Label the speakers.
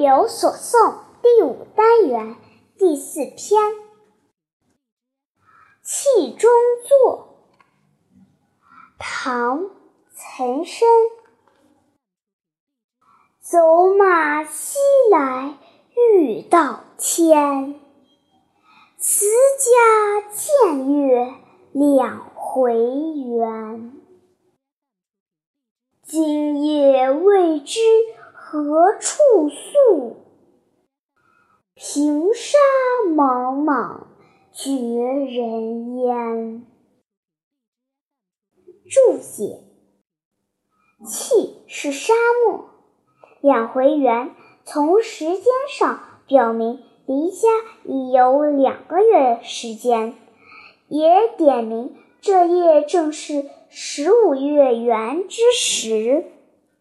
Speaker 1: 有所诵》第五单元第四篇《气中作》，唐·岑参。走马西来欲到天，辞家见月两回圆。今夜未知何处宿，平沙莽莽绝人烟。注解：气是沙漠。两回圆，从时间上表明离家已有两个月时间，也点明这夜正是十五月圆之时。